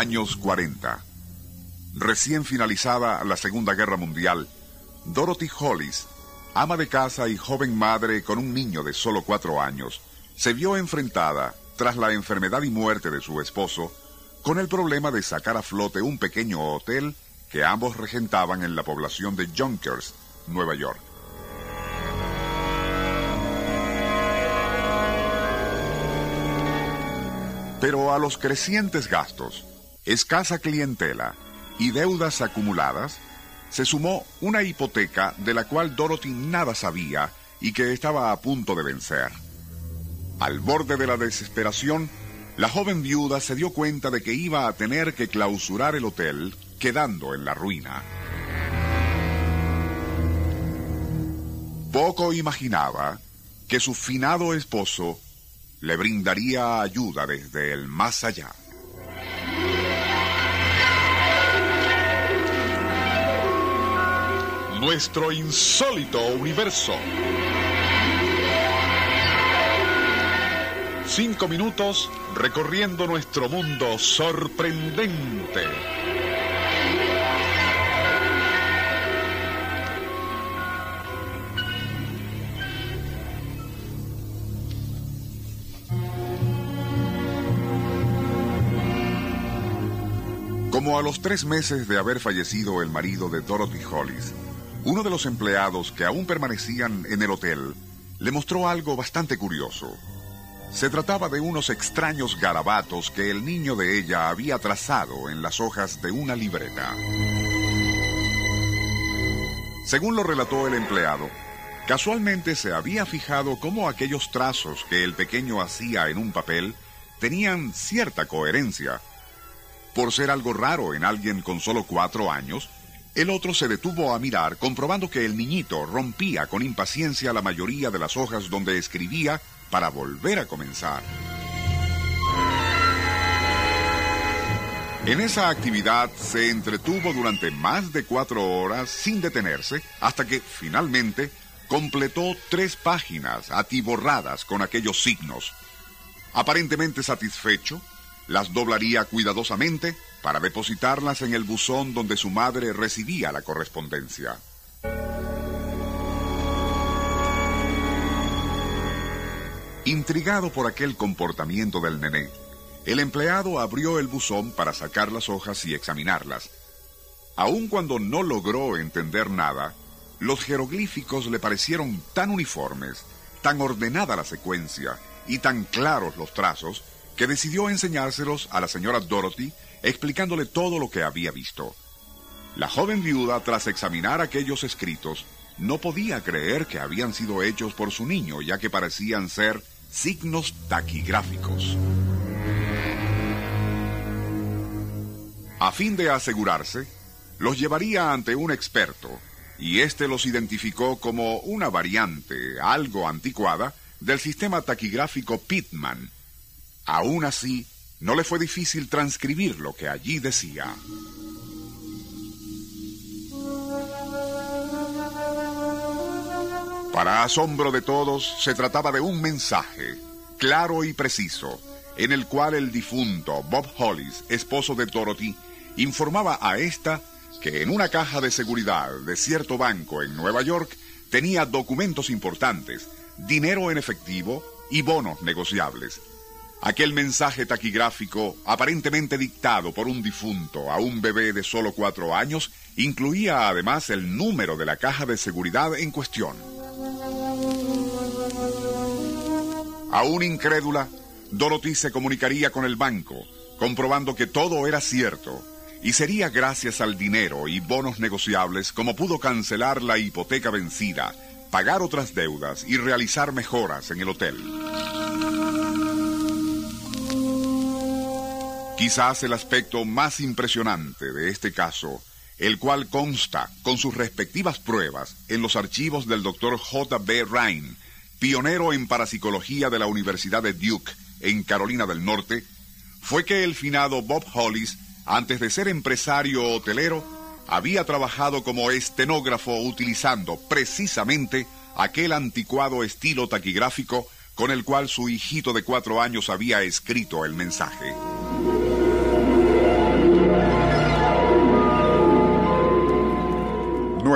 Años 40. Recién finalizada la Segunda Guerra Mundial, Dorothy Hollis, ama de casa y joven madre con un niño de solo cuatro años, se vio enfrentada, tras la enfermedad y muerte de su esposo, con el problema de sacar a flote un pequeño hotel que ambos regentaban en la población de Junkers, Nueva York. Pero a los crecientes gastos, escasa clientela y deudas acumuladas, se sumó una hipoteca de la cual Dorothy nada sabía y que estaba a punto de vencer. Al borde de la desesperación, la joven viuda se dio cuenta de que iba a tener que clausurar el hotel, quedando en la ruina. Poco imaginaba que su finado esposo le brindaría ayuda desde el más allá. Nuestro insólito universo. Cinco minutos recorriendo nuestro mundo sorprendente. Como a los tres meses de haber fallecido el marido de Dorothy Hollis, uno de los empleados que aún permanecían en el hotel le mostró algo bastante curioso. Se trataba de unos extraños garabatos que el niño de ella había trazado en las hojas de una libreta. Según lo relató el empleado, casualmente se había fijado cómo aquellos trazos que el pequeño hacía en un papel tenían cierta coherencia por ser algo raro en alguien con solo cuatro años, el otro se detuvo a mirar, comprobando que el niñito rompía con impaciencia la mayoría de las hojas donde escribía para volver a comenzar. En esa actividad se entretuvo durante más de cuatro horas sin detenerse hasta que finalmente completó tres páginas atiborradas con aquellos signos. Aparentemente satisfecho, las doblaría cuidadosamente para depositarlas en el buzón donde su madre recibía la correspondencia. Intrigado por aquel comportamiento del nené, el empleado abrió el buzón para sacar las hojas y examinarlas. Aun cuando no logró entender nada, los jeroglíficos le parecieron tan uniformes, tan ordenada la secuencia y tan claros los trazos que decidió enseñárselos a la señora Dorothy, explicándole todo lo que había visto. La joven viuda, tras examinar aquellos escritos, no podía creer que habían sido hechos por su niño, ya que parecían ser signos taquigráficos. A fin de asegurarse, los llevaría ante un experto, y éste los identificó como una variante, algo anticuada, del sistema taquigráfico Pitman, Aún así, no le fue difícil transcribir lo que allí decía. Para asombro de todos, se trataba de un mensaje, claro y preciso, en el cual el difunto Bob Hollis, esposo de Dorothy, informaba a esta que en una caja de seguridad de cierto banco en Nueva York tenía documentos importantes, dinero en efectivo y bonos negociables. Aquel mensaje taquigráfico, aparentemente dictado por un difunto a un bebé de solo cuatro años, incluía además el número de la caja de seguridad en cuestión. Aún incrédula, Dorothy se comunicaría con el banco, comprobando que todo era cierto, y sería gracias al dinero y bonos negociables como pudo cancelar la hipoteca vencida, pagar otras deudas y realizar mejoras en el hotel. Quizás el aspecto más impresionante de este caso, el cual consta con sus respectivas pruebas en los archivos del Dr. J. B. Ryan, pionero en parapsicología de la Universidad de Duke, en Carolina del Norte, fue que el finado Bob Hollis, antes de ser empresario hotelero, había trabajado como estenógrafo utilizando precisamente aquel anticuado estilo taquigráfico con el cual su hijito de cuatro años había escrito el mensaje.